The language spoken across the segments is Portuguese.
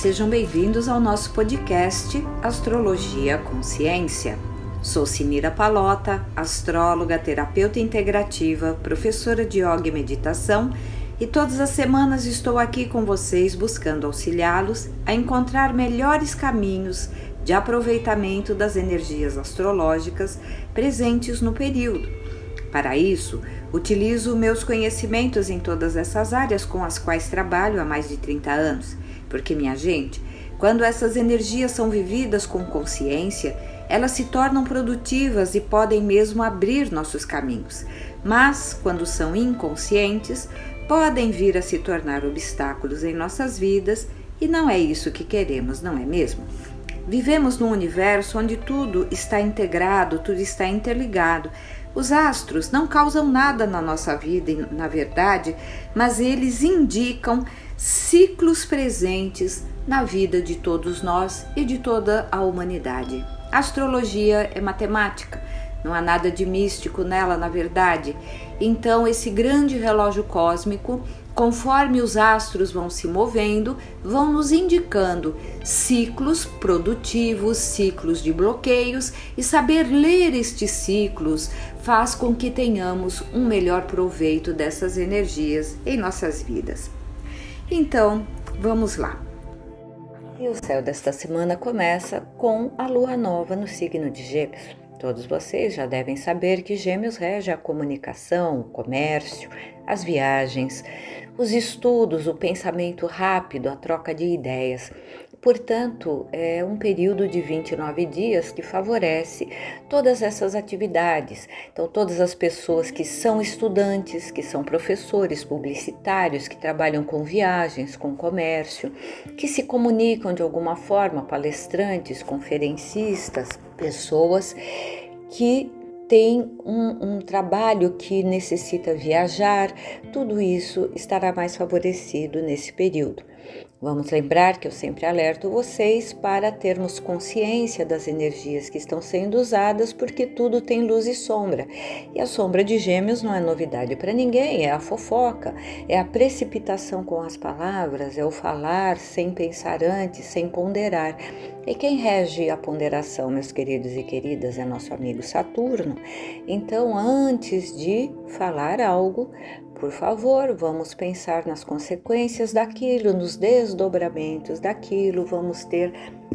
Sejam bem-vindos ao nosso podcast Astrologia Consciência. Sou Sinira Palota, astróloga, terapeuta integrativa, professora de yoga e meditação, e todas as semanas estou aqui com vocês buscando auxiliá-los a encontrar melhores caminhos de aproveitamento das energias astrológicas presentes no período. Para isso, utilizo meus conhecimentos em todas essas áreas com as quais trabalho há mais de 30 anos, porque, minha gente, quando essas energias são vividas com consciência, elas se tornam produtivas e podem mesmo abrir nossos caminhos. Mas, quando são inconscientes, podem vir a se tornar obstáculos em nossas vidas e não é isso que queremos, não é mesmo? Vivemos num universo onde tudo está integrado, tudo está interligado. Os astros não causam nada na nossa vida, na verdade, mas eles indicam ciclos presentes na vida de todos nós e de toda a humanidade. A astrologia é matemática, não há nada de místico nela, na verdade. Então, esse grande relógio cósmico, conforme os astros vão se movendo, vão nos indicando ciclos produtivos, ciclos de bloqueios, e saber ler estes ciclos faz com que tenhamos um melhor proveito dessas energias em nossas vidas. Então, vamos lá. E o céu desta semana começa com a lua nova no signo de Gêmeos. Todos vocês já devem saber que Gêmeos rege a comunicação, o comércio, as viagens, os estudos, o pensamento rápido, a troca de ideias. Portanto, é um período de 29 dias que favorece todas essas atividades. Então, todas as pessoas que são estudantes, que são professores, publicitários, que trabalham com viagens, com comércio, que se comunicam de alguma forma, palestrantes, conferencistas, pessoas que tem um, um, trabalho que necessita viajar, tudo isso estará mais favorecido nesse período. Vamos lembrar que eu sempre alerto vocês para termos consciência das energias que estão sendo usadas, porque tudo tem luz e sombra. E a sombra de Gêmeos não é novidade para ninguém, é a fofoca, é a precipitação com as palavras, é o falar sem pensar antes, sem ponderar. E quem rege a ponderação, meus queridos e queridas, é nosso amigo Saturno. Então, antes de falar algo, por favor, vamos pensar nas consequências daquilo, nos desdobramentos daquilo, vamos ter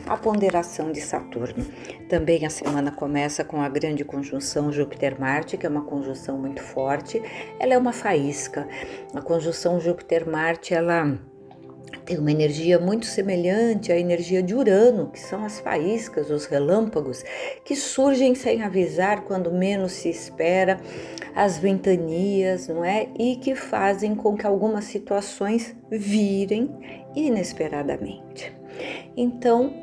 a ponderação de Saturno. Também a semana começa com a grande conjunção Júpiter-Marte, que é uma conjunção muito forte. Ela é uma faísca. A conjunção Júpiter-Marte, ela tem uma energia muito semelhante à energia de Urano, que são as faíscas, os relâmpagos, que surgem sem avisar quando menos se espera, as ventanias, não é? E que fazem com que algumas situações virem inesperadamente. Então,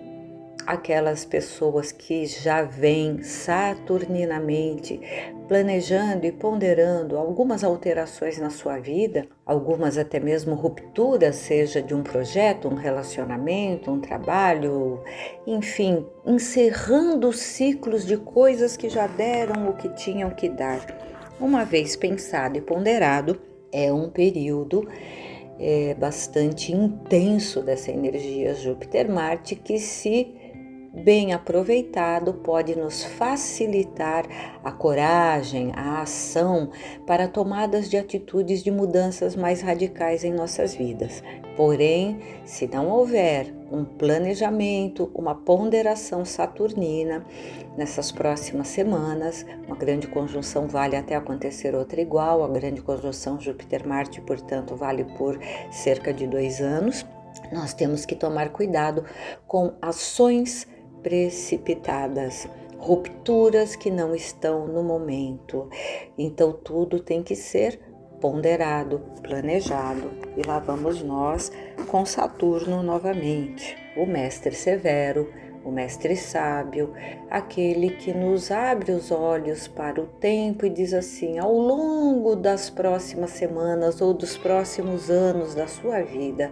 aquelas pessoas que já vêm saturninamente planejando e ponderando algumas alterações na sua vida, algumas até mesmo rupturas, seja de um projeto, um relacionamento, um trabalho, enfim, encerrando ciclos de coisas que já deram o que tinham que dar. Uma vez pensado e ponderado, é um período é, bastante intenso dessa energia Júpiter-Marte que se bem aproveitado, pode nos facilitar a coragem, a ação para tomadas de atitudes de mudanças mais radicais em nossas vidas. Porém, se não houver um planejamento, uma ponderação saturnina nessas próximas semanas, uma grande conjunção vale até acontecer outra igual, a grande conjunção Júpiter-Marte, portanto, vale por cerca de dois anos. Nós temos que tomar cuidado com ações precipitadas, rupturas que não estão no momento. Então tudo tem que ser ponderado, planejado. E lá vamos nós com Saturno novamente, o mestre severo, o mestre sábio, aquele que nos abre os olhos para o tempo e diz assim: ao longo das próximas semanas ou dos próximos anos da sua vida,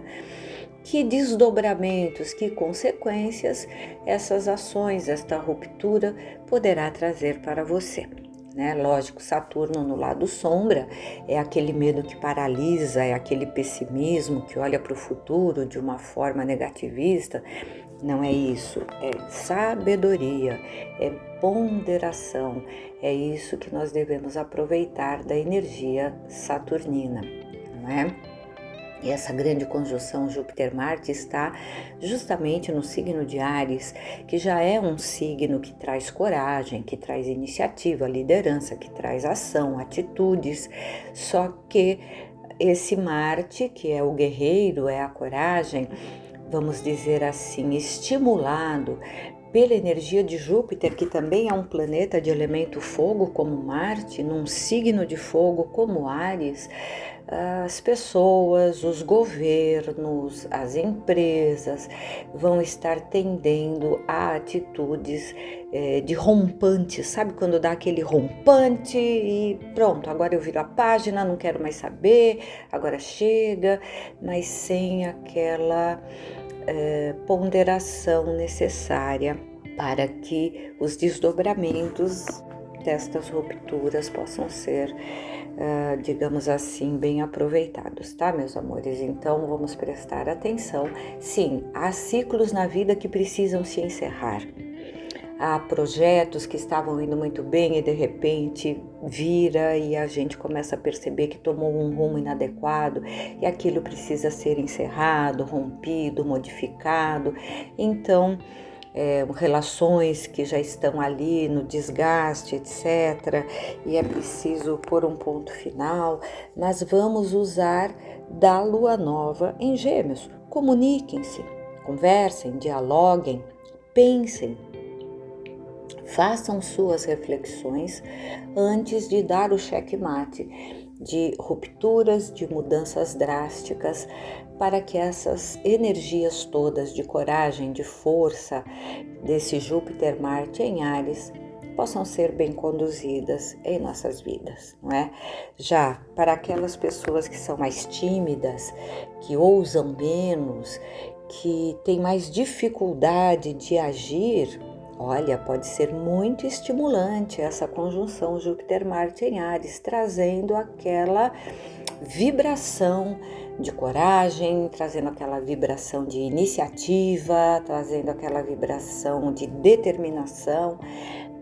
que desdobramentos, que consequências essas ações, esta ruptura poderá trazer para você. né? Lógico, Saturno no lado sombra é aquele medo que paralisa, é aquele pessimismo que olha para o futuro de uma forma negativista. Não é isso, é sabedoria, é ponderação. É isso que nós devemos aproveitar da energia saturnina, não é? E essa grande conjunção Júpiter-Marte está justamente no signo de Ares, que já é um signo que traz coragem, que traz iniciativa, liderança, que traz ação, atitudes. Só que esse Marte, que é o guerreiro, é a coragem, vamos dizer assim, estimulado pela energia de Júpiter, que também é um planeta de elemento fogo como Marte, num signo de fogo como Ares, as pessoas, os governos, as empresas vão estar tendendo a atitudes é, de rompante, sabe quando dá aquele rompante e pronto, agora eu viro a página, não quero mais saber, agora chega, mas sem aquela é, ponderação necessária para que os desdobramentos destas rupturas possam ser digamos assim, bem aproveitados, tá, meus amores? Então vamos prestar atenção. Sim, há ciclos na vida que precisam se encerrar. Há projetos que estavam indo muito bem e de repente vira e a gente começa a perceber que tomou um rumo inadequado e aquilo precisa ser encerrado, rompido, modificado. Então, é, relações que já estão ali no desgaste, etc. E é preciso pôr um ponto final. Mas vamos usar da lua nova em Gêmeos. Comuniquem-se, conversem, dialoguem, pensem. Façam suas reflexões antes de dar o checkmate de rupturas, de mudanças drásticas, para que essas energias todas de coragem, de força desse Júpiter Marte em Ares possam ser bem conduzidas em nossas vidas, não é? Já para aquelas pessoas que são mais tímidas, que ousam menos, que têm mais dificuldade de agir, olha, pode ser muito estimulante essa conjunção Júpiter-Marte em Ares, trazendo aquela vibração de coragem, trazendo aquela vibração de iniciativa, trazendo aquela vibração de determinação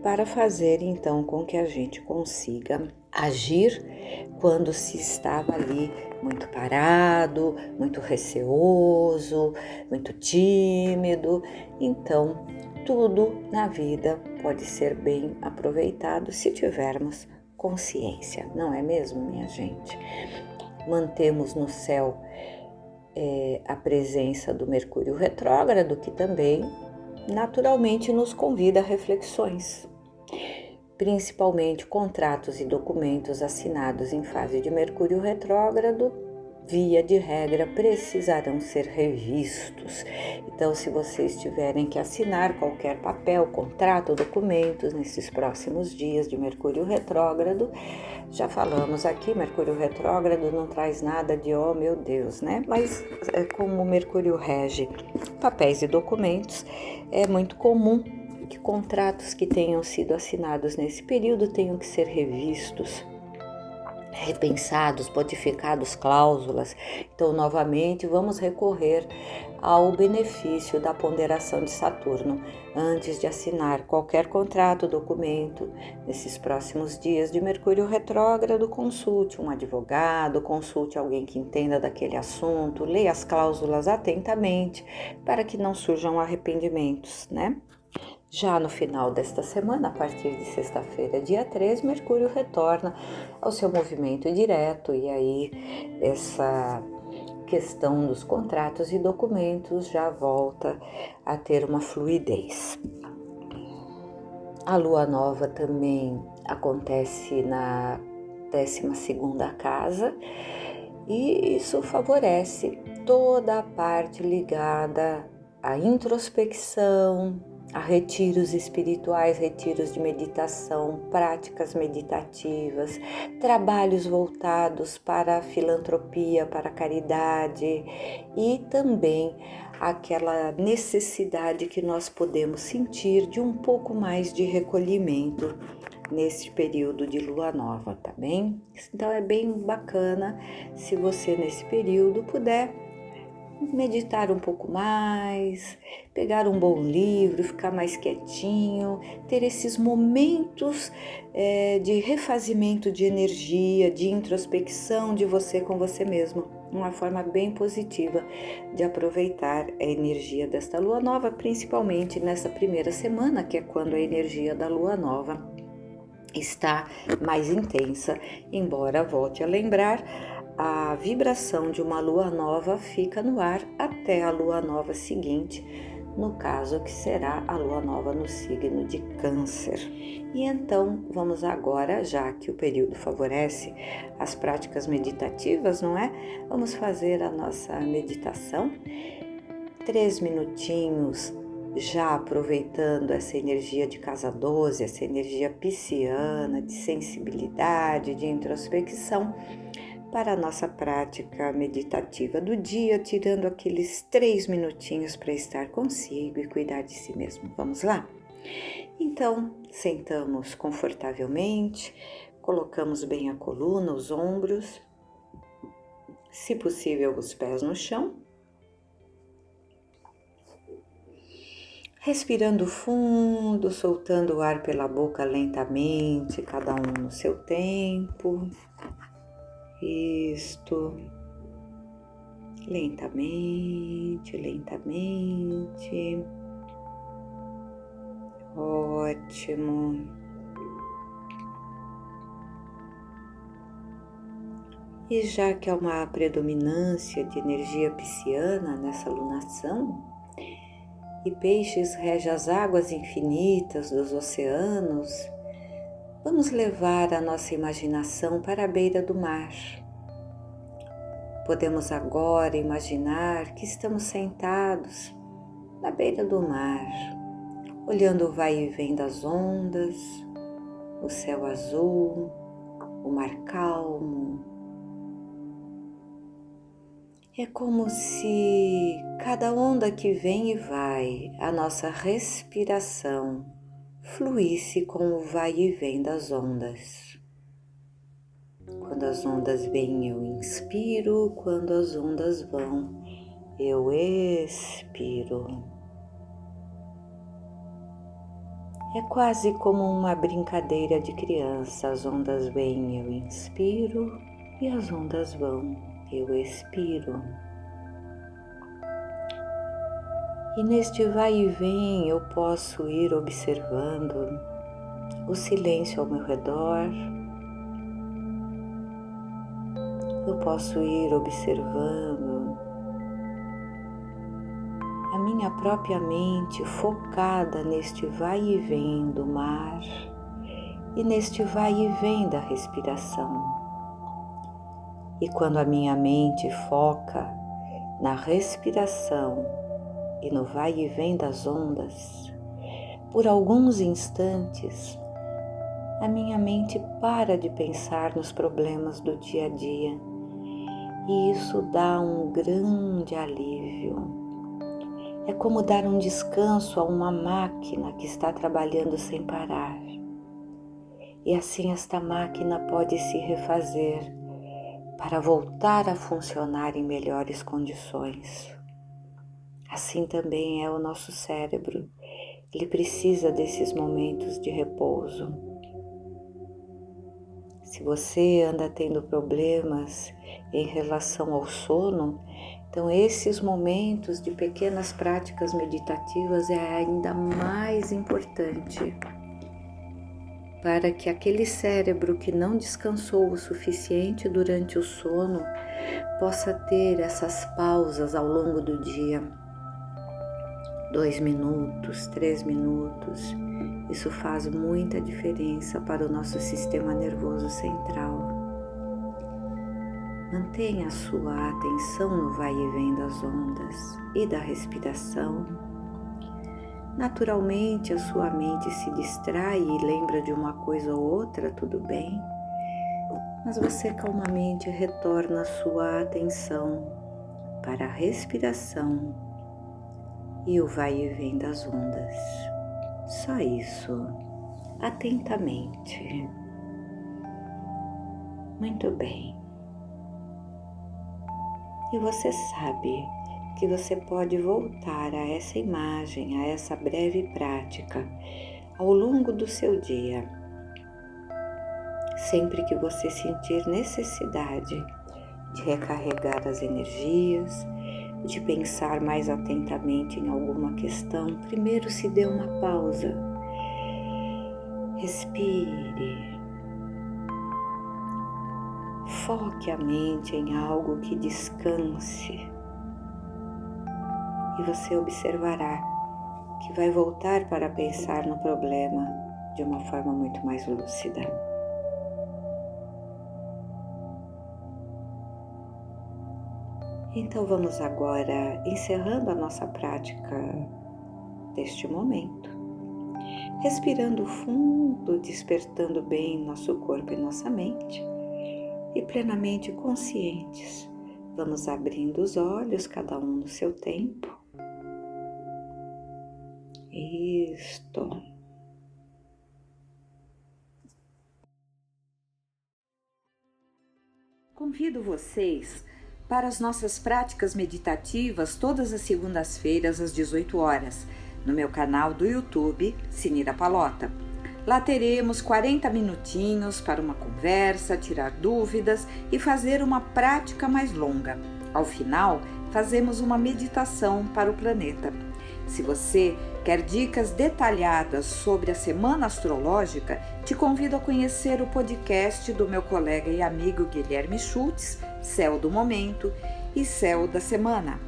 para fazer então com que a gente consiga agir quando se estava ali muito parado, muito receoso, muito tímido. Então, tudo na vida pode ser bem aproveitado se tivermos consciência, não é mesmo, minha gente? mantemos no céu é, a presença do Mercúrio retrógrado, que também naturalmente nos convida a reflexões, principalmente contratos e documentos assinados em fase de Mercúrio retrógrado via de regra, precisarão ser revistos. Então, se vocês tiverem que assinar qualquer papel, contrato documentos nesses próximos dias de Mercúrio retrógrado, já falamos aqui, Mercúrio retrógrado não traz nada de oh meu Deus, né? Mas é como Mercúrio rege papéis e documentos, é muito comum que contratos que tenham sido assinados nesse período tenham que ser revistos repensados, modificados cláusulas. Então, novamente, vamos recorrer ao benefício da ponderação de Saturno antes de assinar qualquer contrato, documento. Nesses próximos dias de Mercúrio retrógrado, consulte um advogado, consulte alguém que entenda daquele assunto, leia as cláusulas atentamente para que não surjam arrependimentos, né? Já no final desta semana, a partir de sexta-feira, dia 3, Mercúrio retorna ao seu movimento direto e aí essa questão dos contratos e documentos já volta a ter uma fluidez. A lua nova também acontece na 12 casa e isso favorece toda a parte ligada à introspecção, a retiros espirituais, retiros de meditação, práticas meditativas, trabalhos voltados para a filantropia, para a caridade e também aquela necessidade que nós podemos sentir de um pouco mais de recolhimento neste período de lua nova, tá bem? Então é bem bacana se você nesse período puder meditar um pouco mais, pegar um bom livro, ficar mais quietinho, ter esses momentos é, de refazimento de energia, de introspecção de você com você mesmo. Uma forma bem positiva de aproveitar a energia desta lua nova, principalmente nessa primeira semana, que é quando a energia da lua nova está mais intensa, embora volte a lembrar a vibração de uma lua nova fica no ar até a lua nova seguinte, no caso que será a lua nova no signo de Câncer. E então vamos agora, já que o período favorece as práticas meditativas, não é? Vamos fazer a nossa meditação. Três minutinhos já aproveitando essa energia de casa 12, essa energia pisciana, de sensibilidade, de introspecção para a nossa prática meditativa do dia, tirando aqueles três minutinhos para estar consigo e cuidar de si mesmo. Vamos lá? Então, sentamos confortavelmente, colocamos bem a coluna, os ombros, se possível, os pés no chão. Respirando fundo, soltando o ar pela boca lentamente, cada um no seu tempo. Isto lentamente, lentamente. Ótimo. E já que há uma predominância de energia pisciana nessa lunação, e peixes rege as águas infinitas dos oceanos, Vamos levar a nossa imaginação para a beira do mar. Podemos agora imaginar que estamos sentados na beira do mar, olhando o vai e vem das ondas, o céu azul, o mar calmo. É como se cada onda que vem e vai, a nossa respiração, fluísse com o vai e vem das ondas. Quando as ondas vêm, eu inspiro, quando as ondas vão, eu expiro. É quase como uma brincadeira de criança. As ondas vêm, eu inspiro, e as ondas vão, eu expiro. E neste vai e vem eu posso ir observando o silêncio ao meu redor, eu posso ir observando a minha própria mente focada neste vai e vem do mar e neste vai e vem da respiração. E quando a minha mente foca na respiração, e no vai e vem das ondas, por alguns instantes, a minha mente para de pensar nos problemas do dia a dia e isso dá um grande alívio. É como dar um descanso a uma máquina que está trabalhando sem parar. E assim esta máquina pode se refazer para voltar a funcionar em melhores condições. Assim também é o nosso cérebro. Ele precisa desses momentos de repouso. Se você anda tendo problemas em relação ao sono, então esses momentos de pequenas práticas meditativas é ainda mais importante para que aquele cérebro que não descansou o suficiente durante o sono possa ter essas pausas ao longo do dia dois minutos, três minutos. Isso faz muita diferença para o nosso sistema nervoso central. Mantenha a sua atenção no vai e vem das ondas e da respiração. Naturalmente, a sua mente se distrai e lembra de uma coisa ou outra, tudo bem, mas você calmamente retorna a sua atenção para a respiração e o vai e vem das ondas. Só isso. atentamente. Muito bem. E você sabe que você pode voltar a essa imagem, a essa breve prática ao longo do seu dia. Sempre que você sentir necessidade de recarregar as energias, de pensar mais atentamente em alguma questão, primeiro se dê uma pausa. Respire. Foque a mente em algo que descanse. E você observará que vai voltar para pensar no problema de uma forma muito mais lúcida. Então vamos agora encerrando a nossa prática deste momento, respirando fundo, despertando bem nosso corpo e nossa mente e plenamente conscientes. Vamos abrindo os olhos, cada um no seu tempo. Isto. Convido vocês para as nossas práticas meditativas todas as segundas-feiras às 18 horas, no meu canal do YouTube, Sinira Palota. Lá teremos 40 minutinhos para uma conversa, tirar dúvidas e fazer uma prática mais longa. Ao final, fazemos uma meditação para o planeta. Se você quer dicas detalhadas sobre a semana astrológica, te convido a conhecer o podcast do meu colega e amigo Guilherme Schultz, Céu do Momento e Céu da Semana.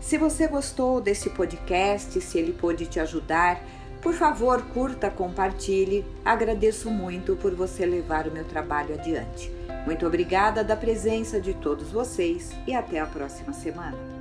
Se você gostou desse podcast, se ele pôde te ajudar, por favor, curta, compartilhe. Agradeço muito por você levar o meu trabalho adiante. Muito obrigada da presença de todos vocês e até a próxima semana.